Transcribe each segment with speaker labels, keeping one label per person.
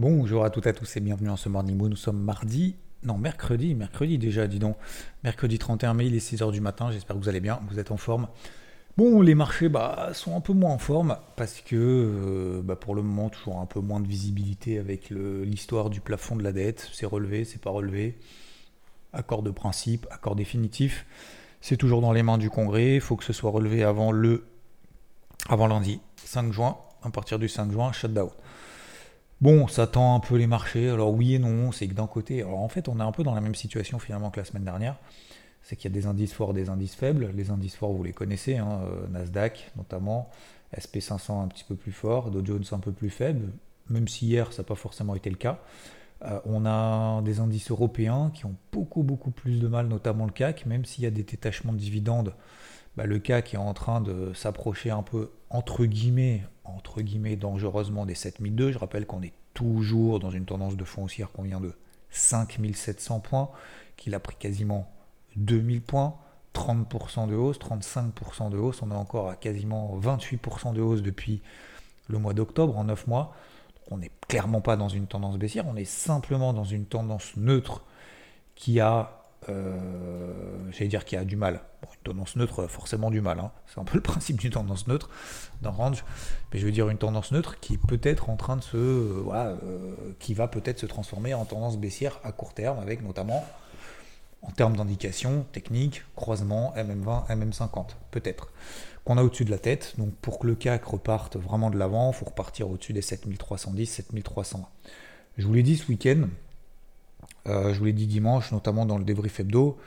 Speaker 1: Bonjour à toutes et à tous et bienvenue en ce Morning Moon. Nous sommes mardi, non mercredi, mercredi déjà, dis donc. Mercredi 31 mai, il est 6h du matin, j'espère que vous allez bien, vous êtes en forme. Bon, les marchés bah, sont un peu moins en forme parce que euh, bah, pour le moment, toujours un peu moins de visibilité avec l'histoire du plafond de la dette. C'est relevé, c'est pas relevé. Accord de principe, accord définitif. C'est toujours dans les mains du Congrès. Il faut que ce soit relevé avant le avant lundi, 5 juin. À partir du 5 juin, shutdown. Bon, ça tend un peu les marchés. Alors oui et non, c'est que d'un côté, alors en fait, on est un peu dans la même situation finalement que la semaine dernière. C'est qu'il y a des indices forts, des indices faibles. Les indices forts, vous les connaissez, hein, euh, Nasdaq notamment, SP500 un petit peu plus fort, Dow Jones un peu plus faible, même si hier ça n'a pas forcément été le cas. Euh, on a des indices européens qui ont beaucoup beaucoup plus de mal, notamment le CAC, même s'il y a des détachements de dividendes. Bah, le CAC est en train de s'approcher un peu entre guillemets entre guillemets dangereusement des 7002. Je rappelle qu'on est toujours dans une tendance de fond haussière qu'on vient de 5700 points, qu'il a pris quasiment 2000 points, 30% de hausse, 35% de hausse. On est encore à quasiment 28% de hausse depuis le mois d'octobre, en 9 mois. on n'est clairement pas dans une tendance baissière, on est simplement dans une tendance neutre qui a euh, j'allais dire qu'il y a du mal. une tendance neutre, forcément du mal. Hein. C'est un peu le principe d'une tendance neutre d'un range. Mais je veux dire une tendance neutre qui peut être en train de se. Euh, voilà, euh, qui va peut-être se transformer en tendance baissière à court terme, avec notamment en termes d'indication technique, croisement, MM20, MM50, peut-être. Qu'on a au-dessus de la tête. Donc pour que le CAC reparte vraiment de l'avant, il faut repartir au-dessus des 7310, 7300. Je vous l'ai dit ce week-end, euh, je vous l'ai dit dimanche, notamment dans le débrief hebdo.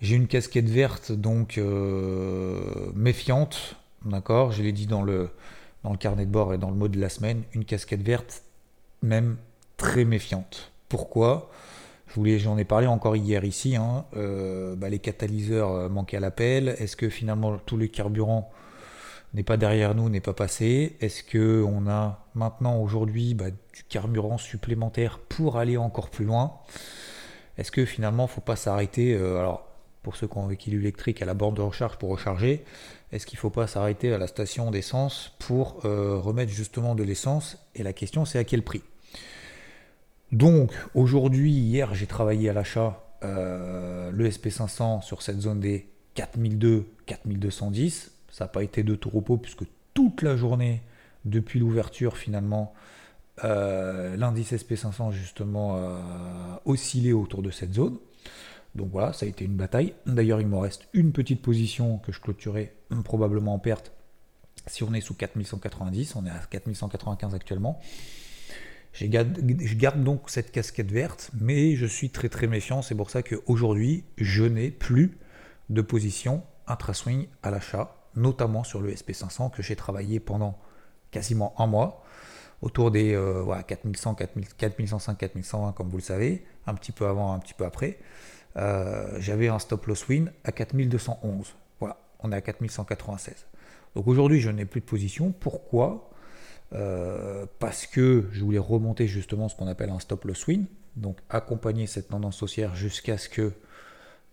Speaker 1: J'ai une casquette verte, donc euh, méfiante, d'accord? Je l'ai dit dans le, dans le carnet de bord et dans le mot de la semaine, une casquette verte même très méfiante. Pourquoi? J'en ai parlé encore hier ici. Hein. Euh, bah, les catalyseurs manquaient à l'appel. Est-ce que finalement tous les carburants n'est pas derrière nous, n'est pas passé? Est-ce que on a maintenant aujourd'hui bah, du carburant supplémentaire pour aller encore plus loin? Est-ce que finalement il ne faut pas s'arrêter euh, Alors pour ceux qui ont un véhicule électrique à la borne de recharge pour recharger, est-ce qu'il ne faut pas s'arrêter à la station d'essence pour euh, remettre justement de l'essence? Et la question c'est à quel prix? Donc aujourd'hui, hier j'ai travaillé à l'achat euh, le SP500 sur cette zone des 4002, 4210 ça n'a pas été de tout repos puisque toute la journée, depuis l'ouverture finalement, euh, l'indice SP500 justement a oscillé autour de cette zone. Donc voilà, ça a été une bataille. D'ailleurs, il me reste une petite position que je clôturerai probablement en perte si on est sous 4190. On est à 4195 actuellement. Je garde donc cette casquette verte, mais je suis très très méfiant. C'est pour ça qu'aujourd'hui, je n'ai plus de position intra-swing à l'achat notamment sur le SP500 que j'ai travaillé pendant quasiment un mois, autour des 4100, 4105, 4120 comme vous le savez, un petit peu avant, un petit peu après. Euh, j'avais un stop loss win à 4211. Voilà, on est à 4196. Donc aujourd'hui, je n'ai plus de position. Pourquoi? Euh, Parce que je voulais remonter justement ce qu'on appelle un stop loss win, donc accompagner cette tendance haussière jusqu'à ce que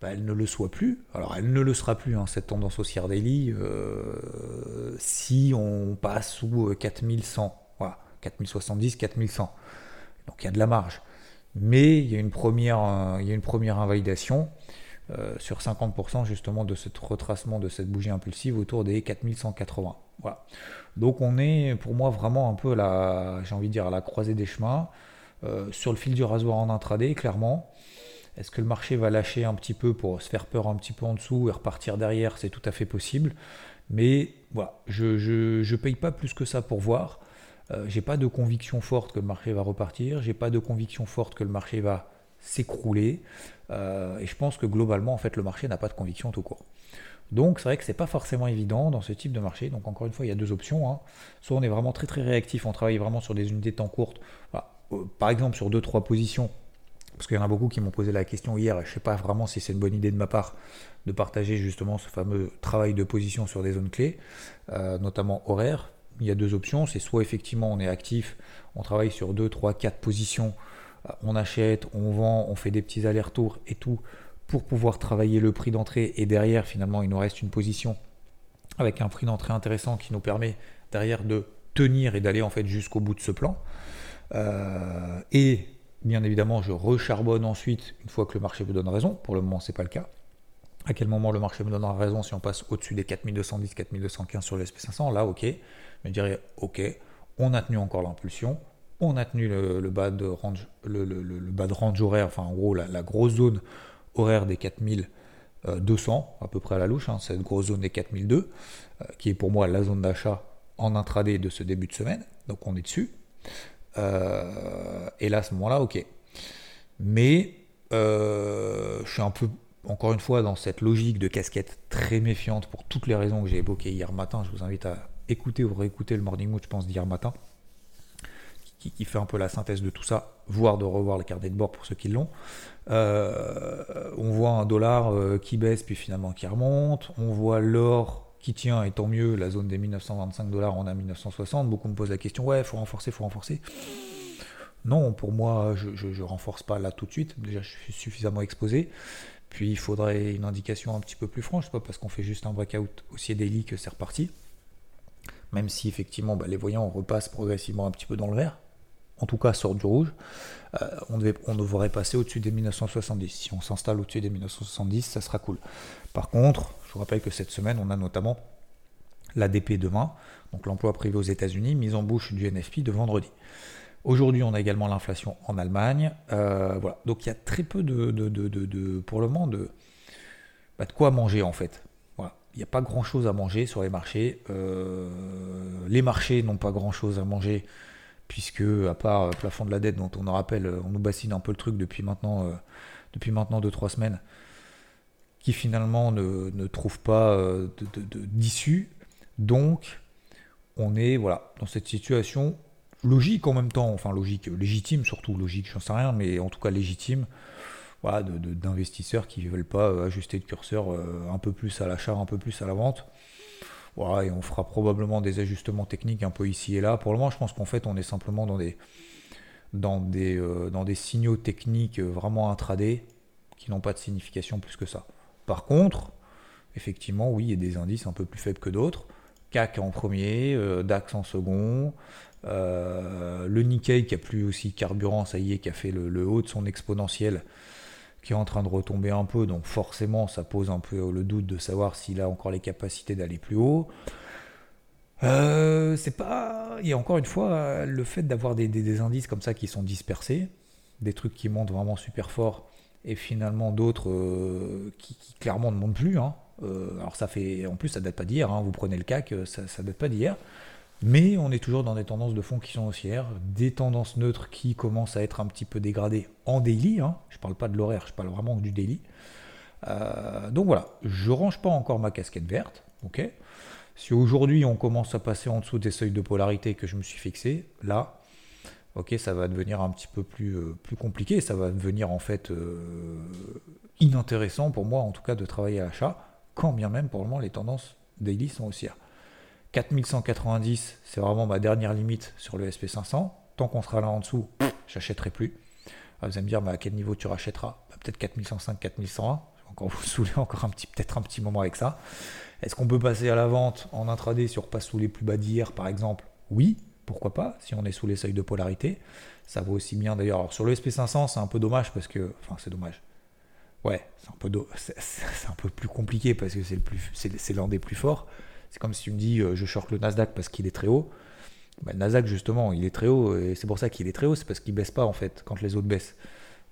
Speaker 1: bah, elle ne le soit plus. Alors elle ne le sera plus, hein, cette tendance haussière daily, euh, si on passe sous 4100, euh, voilà, 4070, 4100. Donc il y a de la marge. Mais il y a une première, euh, invalidation sur 50% justement de ce retracement de cette bougie impulsive autour des 4180. Voilà. Donc on est pour moi vraiment un peu à la, j'ai à la croisée des chemins, sur le fil du rasoir en intraday, clairement. Est-ce que le marché va lâcher un petit peu pour se faire peur un petit peu en dessous et repartir derrière? C'est tout à fait possible. Mais voilà, je ne paye pas plus que ça pour voir. Euh, j'ai pas de conviction forte que le marché va repartir. J'ai pas de conviction forte que le marché va s'écrouler. Euh, et je pense que globalement, en fait, le marché n'a pas de conviction tout court. Donc c'est vrai que c'est pas forcément évident dans ce type de marché. Donc encore une fois, il y a deux options. Hein. Soit on est vraiment très très réactif, on travaille vraiment sur des unités de temps courtes. Euh, par exemple sur 2-3 positions, parce qu'il y en a beaucoup qui m'ont posé la question hier, et je ne sais pas vraiment si c'est une bonne idée de ma part de partager justement ce fameux travail de position sur des zones clés, notamment horaires. Il y a deux options, c'est soit effectivement on est actif, on travaille sur 2, 3, 4 positions, euh, on achète, on vend, on fait des petits allers-retours et tout pour pouvoir travailler le prix d'entrée et derrière finalement il nous reste une position avec un prix d'entrée intéressant qui nous permet derrière de tenir et d'aller en fait jusqu'au bout de ce plan. et bien évidemment, je recharbonne ensuite une fois que le marché me donne raison. Pour le moment, ce n'est pas le cas. À quel moment le marché me donnera raison si on passe au-dessus des 4210, 4215 sur le SP500 Là, ok. Je me dirais, ok, on a tenu encore l'impulsion, on a tenu le, bas de range, le, bas de range horaire, enfin en gros la, grosse zone horaire des 4200, à peu près à la louche, hein, cette grosse zone des 4002, euh, qui est pour moi la zone d'achat en intraday de ce début de semaine. Donc on est dessus. Euh, et là, à ce moment-là, ok. Mais euh, je suis un peu, encore une fois, dans cette logique de casquette très méfiante pour toutes les raisons que j'ai évoquées hier matin. Je vous invite à écouter ou réécouter le Morning Mood, je pense, d'hier matin, qui, fait un peu la synthèse de tout ça, voire de revoir le carnet de bord pour ceux qui l'ont. Euh, on voit un dollar qui baisse puis finalement qui remonte. On voit l'or qui tient, et tant mieux, la zone des 1925 dollars, on a 1960. Beaucoup me posent la question, ouais, faut renforcer, faut renforcer. Non, pour moi, je, je, renforce pas là tout de suite. Déjà, je suis suffisamment exposé. Puis, il faudrait une indication un petit peu plus franche, pas parce qu'on fait juste un breakout haussier que c'est reparti. Même si, effectivement, bah, les voyants repassent progressivement un petit peu dans le vert. En tout cas, sort du rouge. Euh, on, devait, on devrait passer au-dessus des 1970. Si on s'installe au-dessus des 1970, ça sera cool. Par contre, je vous rappelle que cette semaine, on a notamment l'ADP demain, donc l'emploi privé aux États-Unis, mise en bouche du NFP de vendredi. Aujourd'hui, on a également l'inflation en Allemagne. Euh, voilà. Donc il y a très peu de, de, pour le moment de, bah, de quoi manger en fait. Il n'y a pas grand-chose à manger sur les marchés. Euh, les marchés n'ont pas grand-chose à manger puisque à part le plafond de la dette dont on nous rappelle, on nous bassine un peu le truc depuis maintenant, euh, depuis maintenant 2-3 semaines qui finalement ne, trouvent pas euh, d'issue. Donc, on est voilà, dans cette situation logique en même temps, enfin logique, légitime surtout, logique, j'en sais rien, mais en tout cas légitime, voilà, d'investisseurs qui ne veulent pas euh, ajuster le curseur euh, un peu plus à l'achat, un peu plus à la vente. Voilà, et on fera probablement des ajustements techniques un peu ici et là. Pour le moment, je pense qu'en fait, on est simplement dans des, dans des, dans des signaux techniques vraiment intraday qui n'ont pas de signification plus que ça. Par contre, effectivement, oui, il y a des indices un peu plus faibles que d'autres. CAC en premier, euh, DAX en second, euh, le Nikkei qui a plus aussi carburant, ça y est, qui a fait le, haut de son exponentiel, qui est en train de retomber un peu, donc forcément ça pose un peu le doute de savoir s'il a encore les capacités d'aller plus haut. Euh, c'est pas. A encore une fois le fait d'avoir des, indices comme ça qui sont dispersés, des trucs qui montent vraiment super fort et finalement d'autres euh, qui, clairement ne montent plus. Hein. Euh, alors ça fait, en plus ça date pas d'hier, hein. vous prenez le CAC, euh, ça, ça date pas d'hier, mais on est toujours dans des tendances de fond qui sont haussières, des tendances neutres qui commencent à être un petit peu dégradées en daily, hein. je parle pas de l'horaire, je parle vraiment du daily. donc voilà, je range pas encore ma casquette verte, ok Si aujourd'hui on commence à passer en dessous des seuils de polarité que je me suis fixé, là, ok, ça va devenir un petit peu plus, euh, plus compliqué, ça va devenir en fait euh, inintéressant pour moi en tout cas de travailler à l'achat, quand bien même pour le moment les tendances daily sont haussières. 4190, c'est vraiment ma dernière limite sur le SP500. Tant qu'on sera là en dessous, j'achèterai plus. Ah, vous allez me dire, à quel niveau tu rachèteras? Bah, Peut-être 4105, 4101. Je vais encore vous saouler encore un petit, peut-être un petit moment avec ça. Est-ce qu'on peut passer à la vente en intraday si on repasse sous les plus bas d'hier, par exemple? Oui, pourquoi pas, si on est sous les seuils de polarité. Ça vaut aussi bien d'ailleurs. sur le SP500, c'est un peu dommage parce que. Enfin, c'est dommage. Ouais, c'est un, peu c'est un peu plus compliqué parce que c'est, le plus, c'est, l'un des plus forts. C'est comme si tu me dis euh, je short le Nasdaq parce qu'il est très haut. Bah, le Nasdaq, justement, il est très haut et c'est pour ça qu'il est très haut, c'est parce qu'il baisse pas en fait quand les autres baissent.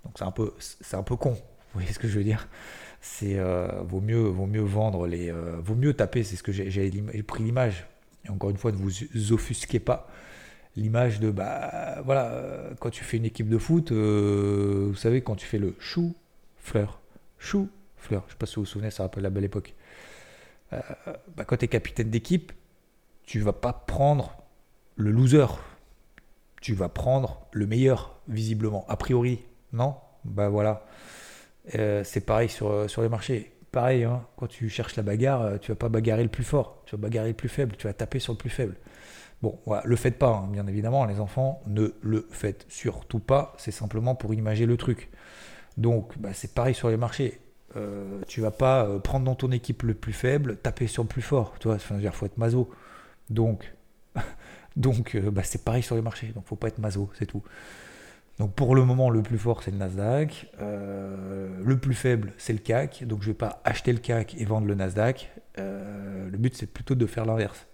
Speaker 1: Donc c'est un peu, c'est un peu con. Vous voyez ce que je veux dire C'est euh, vaut mieux, vaut mieux vendre les, euh, vaut mieux taper. C'est ce que j'ai pris l'image et encore une fois, ne vous offusquez pas l'image de bah voilà euh, quand tu fais une équipe de foot euh, vous savez quand tu fais le chou fleur chou fleur. Je sais pas si vous vous souvenez ça rappelle la belle époque. Euh, bah, quand tu es capitaine d'équipe tu vas pas prendre le loser. Tu vas prendre le meilleur visiblement. A priori non? Bah voilà. C'est pareil sur, sur les marchés pareil, hein, quand tu cherches la bagarre, euh, tu vas pas bagarrer le plus fort, tu vas bagarrer le plus faible, tu vas taper sur le plus faible. Bon, voilà, le faites pas, hein, bien évidemment, les enfants, ne le faites surtout pas, c'est simplement pour imager le truc. Donc, bah, c'est pareil sur les marchés. Euh, tu vas pas euh, prendre dans ton équipe le plus faible, taper sur le plus fort, tu vois, il faut être maso. Donc, Donc euh, bah, c'est pareil sur les marchés, donc faut pas être maso, c'est tout. Donc pour le moment, le plus fort, c'est le Nasdaq. Euh, le plus faible, c'est le CAC. Donc je ne vais pas acheter le CAC et vendre le Nasdaq. Euh, le but, c'est plutôt de faire l'inverse.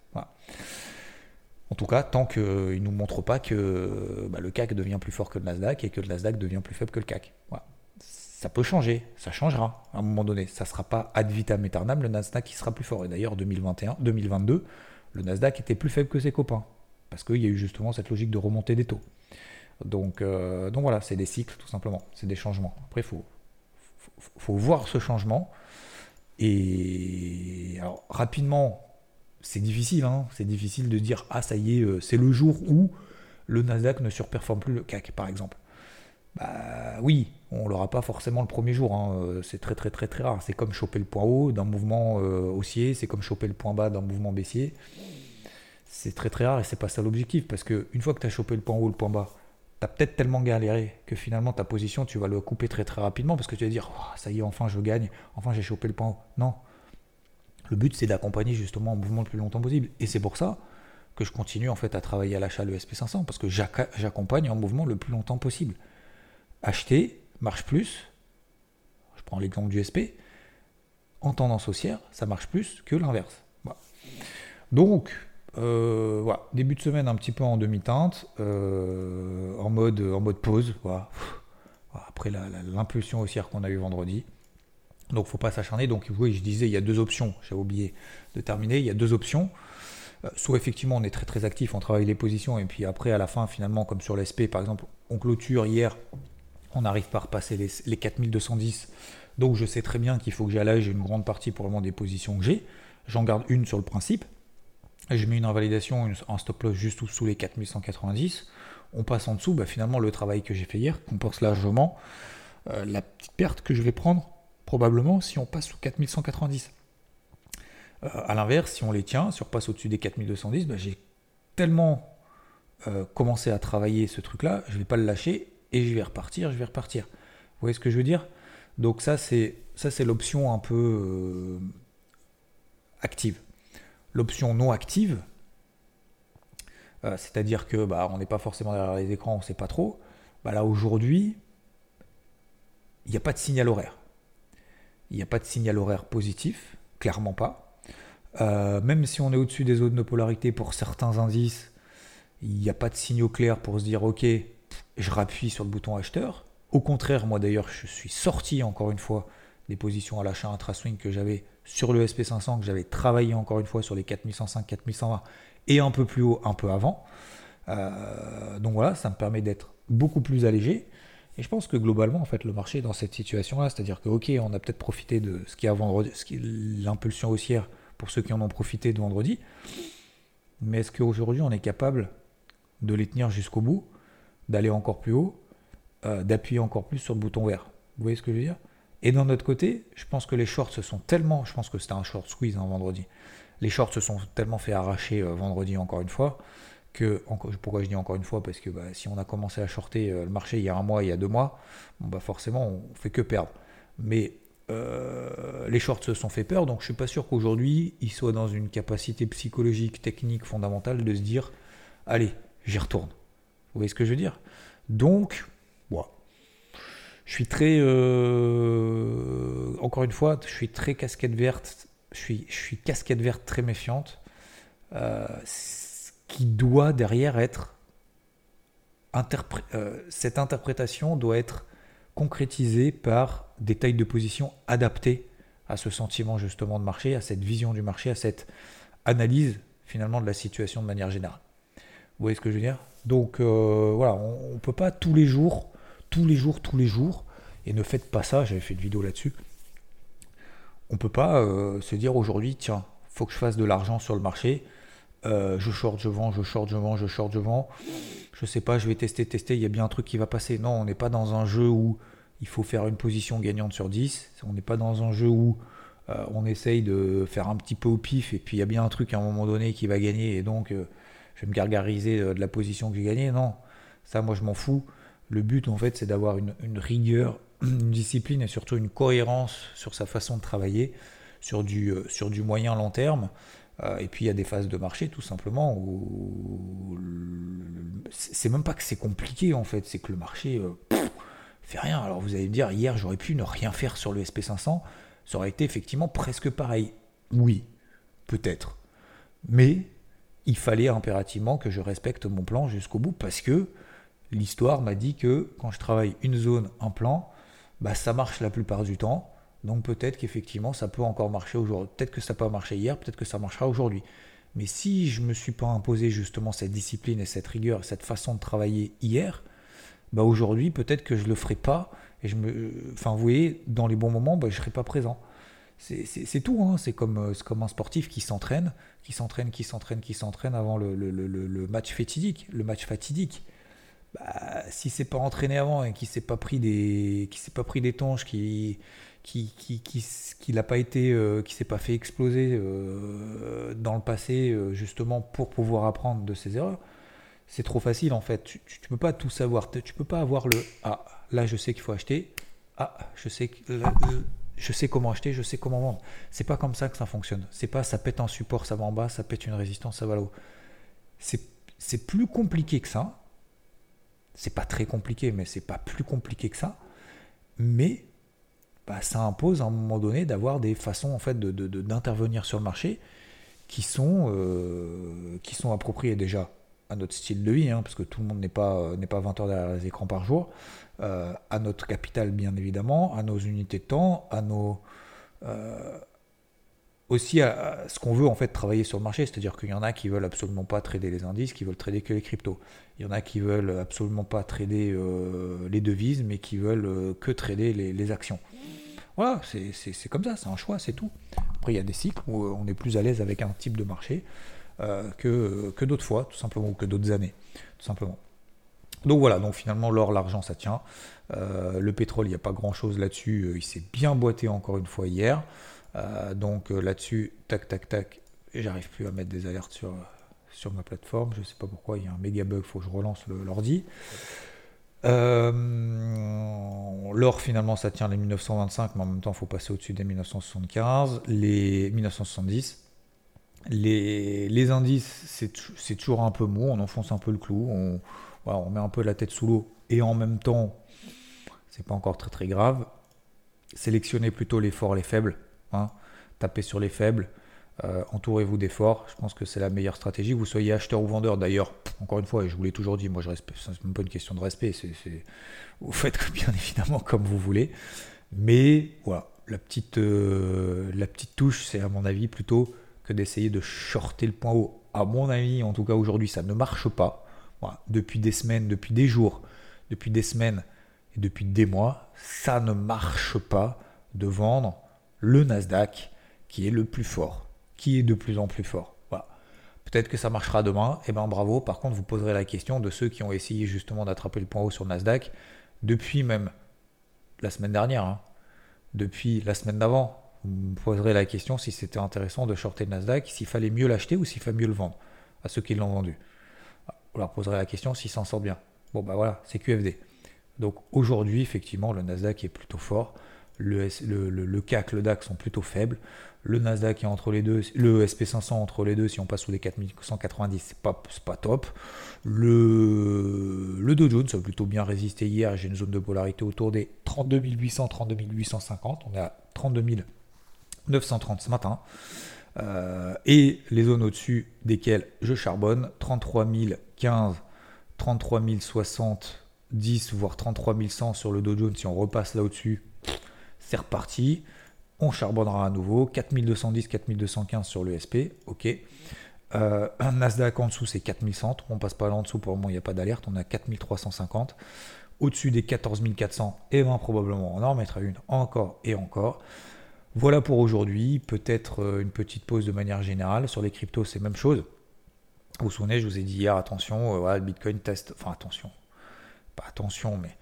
Speaker 1: En tout cas, tant qu'il ne nous montre pas que bah, le CAC devient plus fort que le Nasdaq et que le Nasdaq devient plus faible que le CAC. Ça peut changer, ça changera à un moment donné. Ça ne sera pas ad vitam aeternam, le Nasdaq qui sera plus fort. Et d'ailleurs, 2021, 2022, le Nasdaq était plus faible que ses copains. Parce qu'il y a eu justement cette logique de remontée des taux. Donc, euh, donc voilà, c'est des cycles tout simplement, c'est des changements. Après, il faut, faut, voir ce changement. Et alors, rapidement, c'est difficile, hein, c'est difficile de dire ah ça y est, euh, c'est le jour où le Nasdaq ne surperforme plus le CAC, par exemple. Bah oui, on l'aura pas forcément le premier jour, hein, euh, c'est très très très très rare. C'est comme choper le point haut d'un mouvement haussier, c'est comme choper le point bas d'un mouvement baissier. C'est très très rare et c'est pas ça l'objectif parce que une fois que tu as chopé le point haut, le point bas, tu as peut-être tellement galéré que finalement ta position, tu vas le couper très très rapidement parce que tu vas dire oh, ça y est, enfin je gagne, enfin j'ai chopé le point. Non. Le but c'est d'accompagner justement un mouvement le plus longtemps possible. Et c'est pour ça que je continue en fait à travailler à l'achat de l'ESP500 parce que j'accompagne un mouvement le plus longtemps possible. Acheter marche plus. Je prends l'exemple du SP. En tendance haussière, ça marche plus que l'inverse. Donc, euh, début de semaine un petit peu en demi-teinte, euh, en, mode, en mode pause. Après l'impulsion haussière qu'on a eu vendredi. Donc faut pas s'acharner. Donc oui, je disais, il y a deux options. J'ai oublié de terminer. Il y a deux options. Euh, soit effectivement on est très très actif, on travaille les positions et puis après à la fin finalement comme sur l'SP par exemple on clôture hier, on n'arrive pas à repasser les, les 4210. Donc je sais très bien qu'il faut que j'allège une grande partie pour le moment des positions que j'ai. J'en garde une sur le principe je mets une invalidation, un stop loss juste sous les 4190. On passe en dessous, bah, finalement le travail que j'ai fait hier compense largement euh, la petite perte que je vais prendre probablement si on passe sous 4190. Euh, a l'inverse, si on les tient, si on repasse au-dessus des 4210, bah, j'ai tellement euh, commencé à travailler ce truc-là, je ne vais pas le lâcher et je vais repartir, je vais repartir. Vous voyez ce que je veux dire? Donc ça c'est ça c'est l'option un peu active l'option non active, euh, c'est-à-dire que bah, on n'est pas forcément derrière les écrans, on ne sait pas trop, bah, là aujourd'hui, il n'y a pas de signal horaire. Il n'y a pas de signal horaire positif, clairement pas. Euh, même si on est au-dessus des zones de polarité pour certains indices, il n'y a pas de signaux clairs pour se dire ok, je rappuie sur le bouton acheteur. Au contraire, moi d'ailleurs, je suis sorti encore une fois des positions à l'achat intra-swing que j'avais sur le SP500 que j'avais travaillé encore une fois sur les 4105, 4120 et un peu plus haut un peu avant. Euh, donc voilà, ça me permet d'être beaucoup plus allégé. Et je pense que globalement, en fait, le marché est dans cette situation-là, c'est-à-dire que ok, on a peut-être profité de ce qui a vendredi, l'impulsion haussière pour ceux qui en ont profité de vendredi. Mais est-ce qu'aujourd'hui on est capable de les tenir jusqu'au bout, d'aller encore plus haut, euh, d'appuyer encore plus sur le bouton vert? Vous voyez ce que je veux dire? Et d'un autre côté, je pense que les shorts se sont tellement, je pense que c'était un short squeeze hein, vendredi, les shorts se sont tellement fait arracher euh, vendredi encore une fois, que, pourquoi je dis encore une fois, parce que bah, si on a commencé à shorter euh, le marché il y a un mois, il y a deux mois, bon, bah forcément on fait que perdre. Mais euh, les shorts se sont fait peur, donc je suis pas sûr qu'aujourd'hui ils soient dans une capacité psychologique, technique, fondamentale de se dire, allez, j'y retourne. Vous voyez ce que je veux dire? Donc, je suis très, euh, encore une fois, je suis très casquette verte. Je suis, casquette verte très méfiante. Euh, qui doit derrière être euh, cette interprétation doit être concrétisée par des tailles de position adaptées à ce sentiment justement de marché, à cette vision du marché, à cette analyse finalement de la situation de manière générale. Vous voyez ce que je veux dire? Donc voilà, on ne peut pas tous les jours tous les jours, tous les jours. Et ne faites pas ça, j'avais fait une vidéo là-dessus. On peut pas euh, se dire aujourd'hui, tiens, faut que je fasse de l'argent sur le marché. Euh, je short, je vends, je short, je vends, je short, je vends. Je sais pas, je vais tester, tester, il y a bien un truc qui va passer. Non, on n'est pas dans un jeu où il faut faire une position gagnante sur 10. On n'est pas dans un jeu où euh, on essaye de faire un petit peu au pif et puis il y a bien un truc à un moment donné qui va gagner et donc je vais me gargariser de la position que j'ai gagnée. Non, ça moi je m'en fous. Le but, en fait, c'est d'avoir une, rigueur, une discipline et surtout une cohérence sur sa façon de travailler sur du, euh, moyen long terme. Euh, et puis il y a des phases de marché tout simplement où c'est même pas que c'est compliqué en fait, c'est que le marché euh, fait rien. Alors vous allez me dire, hier j'aurais pu ne rien faire sur le SP500, ça aurait été effectivement presque pareil. Oui, peut-être. Mais il fallait impérativement que je respecte mon plan jusqu'au bout parce que l'histoire m'a dit que quand je travaille une zone, un plan, bah, ça marche la plupart du temps. Donc peut-être qu'effectivement ça peut encore marcher aujourd'hui. Peut-être que ça peut marcher hier, peut-être que ça marchera aujourd'hui. Mais si je ne me suis pas imposé justement cette discipline et cette rigueur, cette façon de travailler hier, bah aujourd'hui peut-être que je ne le ferai pas. Et je me, enfin vous voyez, dans les bons moments, bah, je ne serai pas présent. C'est tout, hein. c'est comme, comme un sportif qui s'entraîne, qui s'entraîne, qui s'entraîne, qui s'entraîne avant le, le, le, le, match fatidique. Le match fatidique, bah, si c'est pas entraîné avant et qui s'est pas pris des, qui s'est pas pris des tonges, qui, qui, qui, qui, qui n'a pas été, euh, qui s'est pas fait exploser euh, dans le passé euh, justement pour pouvoir apprendre de ses erreurs, c'est trop facile en fait. Tu, tu, peux pas tout savoir. Tu peux pas avoir le ah là je sais qu'il faut acheter. Ah je sais je sais comment acheter, je sais comment vendre. C'est pas comme ça que ça fonctionne. C'est pas ça pète un support, ça va en bas, ça pète une résistance, ça va là-haut. C'est plus compliqué que ça. C'est pas très compliqué, mais c'est pas plus compliqué que ça. Mais bah, ça impose à un moment donné d'avoir des façons en fait d'intervenir de, sur le marché qui sont, euh, qui sont appropriées déjà à notre style de vie, hein, parce que tout le monde n'est pas, n'est pas 20 heures derrière les écrans par jour, euh, à notre capital bien évidemment, à nos unités de temps, à nos, euh, aussi à, ce qu'on veut en fait travailler sur le marché, c'est-à-dire qu'il y en a qui veulent absolument pas trader les indices, qui veulent trader que les cryptos. Il y en a qui veulent absolument pas trader les devises, mais qui veulent que trader les, actions. Voilà, c'est comme ça, c'est un choix, c'est tout. Après, il y a des cycles où on est plus à l'aise avec un type de marché euh, que, que d'autres fois, tout simplement, ou que d'autres années, tout simplement. Donc voilà, donc finalement, l'or, l'argent, ça tient. Euh, le pétrole, il n'y a pas grand-chose là-dessus. Euh, il s'est bien boité encore une fois hier. Donc là-dessus, tac, tac, tac, j'arrive plus à mettre des alertes sur, sur ma plateforme. Je sais pas pourquoi, il y a un méga bug, faut que je relance l'ordi. Euh, l'or, finalement, ça tient les 1925, mais en même temps, il faut passer au-dessus des 1975, les 1970. Les, les indices, c'est toujours un peu mou, on enfonce un peu le clou, on, on met un peu la tête sous l'eau, et en même temps, c'est pas encore très très grave. Sélectionnez plutôt les forts, les faibles. Hein. Tapez sur les faibles. Euh, entourez-vous d'efforts, je pense que c'est la meilleure stratégie. Vous soyez acheteur ou vendeur, d'ailleurs, encore une fois, et je vous l'ai toujours dit, moi je respecte, c'est même pas une question de respect, vous faites bien évidemment comme vous voulez. Mais voilà, la petite, euh, la petite touche, c'est à mon avis plutôt que d'essayer de shorter le point haut. À mon avis, en tout cas aujourd'hui, ça ne marche pas. Depuis des semaines, depuis des jours, depuis des semaines et depuis des mois, ça ne marche pas de vendre le Nasdaq qui est le plus fort qui est de plus en plus fort. Voilà. Peut-être que ça marchera demain, eh ben bravo. Par contre, vous poserez la question de ceux qui ont essayé justement d'attraper le point haut sur Nasdaq depuis même la semaine dernière, hein. depuis la semaine d'avant. Vous me poserez la question si c'était intéressant de shorter le Nasdaq, s'il fallait mieux l'acheter ou s'il fallait mieux le vendre à ceux qui l'ont vendu. Vous leur poserez la question s'ils s'en sortent bien. Bon, bah voilà, c'est QFD. Donc aujourd'hui, effectivement, le Nasdaq est plutôt fort. Le, CAC, le DAX sont plutôt faibles. Le Nasdaq est entre les deux, le SP500 entre les deux, si on passe sous les 4190, c'est pas, pas top. Le, le Dow Jones a plutôt bien résisté hier, j'ai une zone de polarité autour des 32 800, 32 850, on est à 32 930 ce matin. Euh, et les zones au-dessus desquelles je charbonne, 33 015, 33 060, 10, voire 33 100 sur le Dow Jones, si on repasse là au-dessus, c'est reparti on charbonnera à nouveau. 4210, 4215 sur le SP, ok. Euh, un Nasdaq en dessous, c'est 4100. On passe pas là en dessous, pour le moment, il n'y a pas d'alerte. On a 4350. Au-dessus des 14400, et bien probablement, on en remettra une encore et encore. Voilà pour aujourd'hui. Peut-être euh, une petite pause de manière générale. Sur les cryptos, c'est même chose. Vous vous souvenez, je vous ai dit hier, attention, euh, le Bitcoin teste. Enfin, attention. Pas attention, mais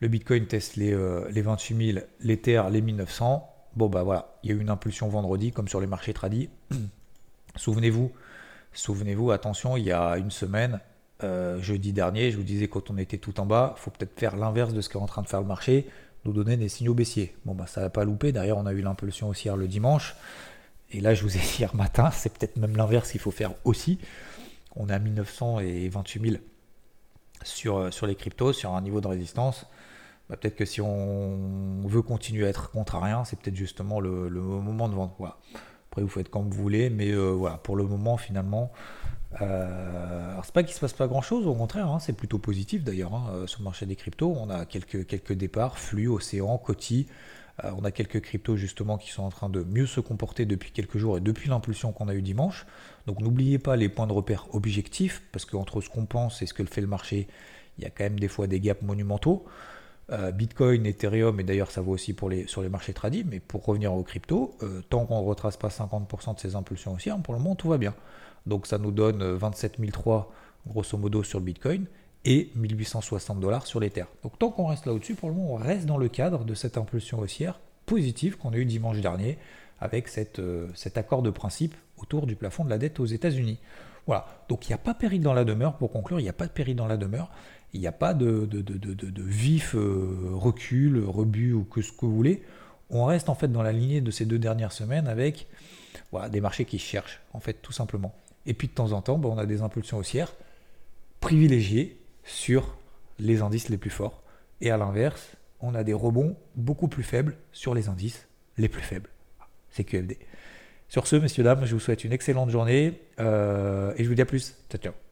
Speaker 1: le Bitcoin teste les, les 28 000, l'Ether les 1900. Bon, bah voilà, il y a eu une impulsion vendredi, comme sur les marchés tradis. souvenez-vous, souvenez-vous, attention, il y a une semaine, euh, jeudi dernier, je vous disais quand on était tout en bas, il faut peut-être faire l'inverse de ce qu'est en train de faire le marché, nous donner des signaux baissiers. Bon, bah ça n'a pas loupé. D'ailleurs, on a eu l'impulsion haussière le dimanche. Et là, je vous ai dit hier matin, c'est peut-être même l'inverse qu'il faut faire aussi. On a 1900 et 28 000 sur, euh, sur les cryptos, sur un niveau de résistance. Bah, peut-être que si on veut continuer à être contrarien, c'est peut-être justement le, moment de vendre. Après, vous faites comme vous voulez, mais euh, voilà, pour le moment, finalement, euh, alors c'est pas qu'il se passe pas grand chose, au contraire, hein, c'est plutôt positif d'ailleurs hein, euh, sur le marché des cryptos. On a quelques, quelques départs, flux, océan, cotis. Euh, on a quelques cryptos justement qui sont en train de mieux se comporter depuis quelques jours et depuis l'impulsion qu'on a eu dimanche. Donc n'oubliez pas les points de repère objectifs, parce qu'entre ce qu'on pense et ce que fait le marché, il y a quand même des fois des gaps monumentaux. Bitcoin, Ethereum, et d'ailleurs ça vaut aussi sur les marchés tradis, mais pour revenir aux cryptos, tant qu'on ne retrace pas 50% de ces impulsions haussières, pour le moment tout va bien. Donc ça nous donne 27 003 grosso modo sur le Bitcoin et 1860 dollars sur l'Ether. Donc tant qu'on reste là au-dessus, pour le moment, on reste dans le cadre de cette impulsion haussière positive qu'on a eu dimanche dernier avec euh, cet accord de principe autour du plafond de la dette aux États-Unis. Voilà, donc il n'y a pas péril dans la demeure, pour conclure, il n'y a pas de péril dans la demeure, il n'y a pas de, vif euh, recul, rebut ou que ce que vous voulez. On reste en fait dans la lignée de ces deux dernières semaines avec des marchés qui cherchent, en fait, tout simplement. Et puis de temps en temps, ben, on a des impulsions haussières privilégiées sur les indices les plus forts. Et à l'inverse, on a des rebonds beaucoup plus faibles sur les indices les plus faibles. C'est QFD. Sur ce, messieurs, dames, je vous souhaite une excellente journée euh, et je vous dis à plus. Ciao, ciao.